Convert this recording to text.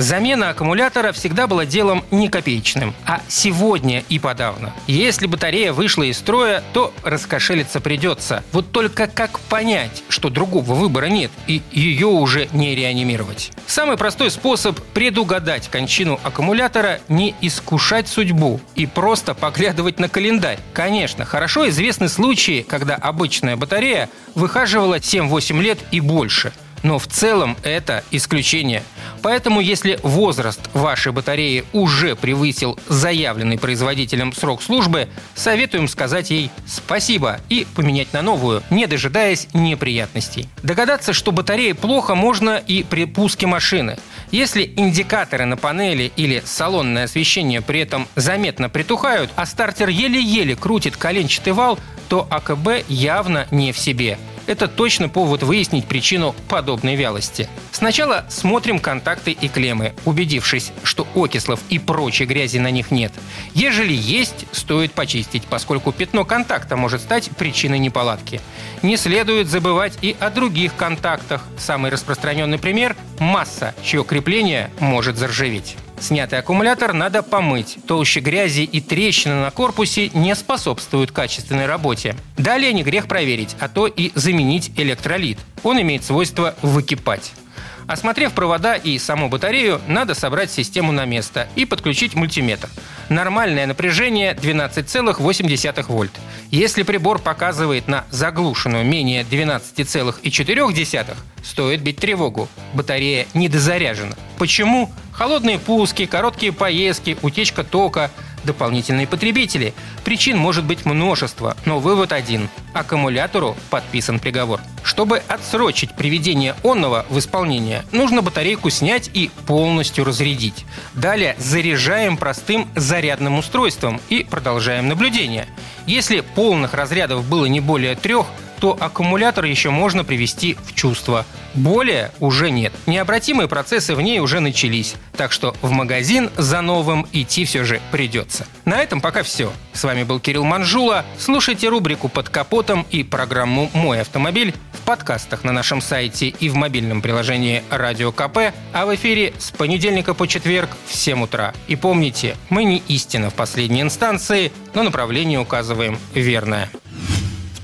Замена аккумулятора всегда была делом не копеечным, а сегодня и подавно. Если батарея вышла из строя, то раскошелиться придется. Вот только как понять, что другого выбора нет и ее уже не реанимировать? Самый простой способ предугадать кончину аккумулятора – не искушать судьбу и просто поглядывать на календарь. Конечно, хорошо известны случаи, когда обычная батарея выхаживала 7-8 лет и больше – но в целом это исключение. Поэтому, если возраст вашей батареи уже превысил заявленный производителем срок службы, советуем сказать ей спасибо и поменять на новую, не дожидаясь неприятностей. Догадаться, что батарея плохо, можно и при пуске машины. Если индикаторы на панели или салонное освещение при этом заметно притухают, а стартер еле-еле крутит коленчатый вал, то АКБ явно не в себе – это точно повод выяснить причину подобной вялости. Сначала смотрим контакты и клеммы, убедившись, что окислов и прочей грязи на них нет. Ежели есть, стоит почистить, поскольку пятно контакта может стать причиной неполадки. Не следует забывать и о других контактах. Самый распространенный пример – масса, чье крепление может заржаветь. Снятый аккумулятор надо помыть. Толще грязи и трещины на корпусе не способствуют качественной работе. Далее не грех проверить, а то и заменить электролит. Он имеет свойство выкипать. Осмотрев провода и саму батарею, надо собрать систему на место и подключить мультиметр. Нормальное напряжение 12,8 вольт. Если прибор показывает на заглушенную менее 12,4, стоит бить тревогу. Батарея недозаряжена. Почему? Холодные пуски, короткие поездки, утечка тока – дополнительные потребители. Причин может быть множество, но вывод один. Аккумулятору подписан приговор. Чтобы отсрочить приведение онного в исполнение, нужно батарейку снять и полностью разрядить. Далее заряжаем простым зарядным устройством и продолжаем наблюдение. Если полных разрядов было не более трех, то аккумулятор еще можно привести в чувство. Более уже нет. Необратимые процессы в ней уже начались. Так что в магазин за новым идти все же придется. На этом пока все. С вами был Кирилл Манжула. Слушайте рубрику «Под капотом» и программу «Мой автомобиль» в подкастах на нашем сайте и в мобильном приложении «Радио КП», а в эфире с понедельника по четверг в 7 утра. И помните, мы не истина в последней инстанции, но направление указываем верное.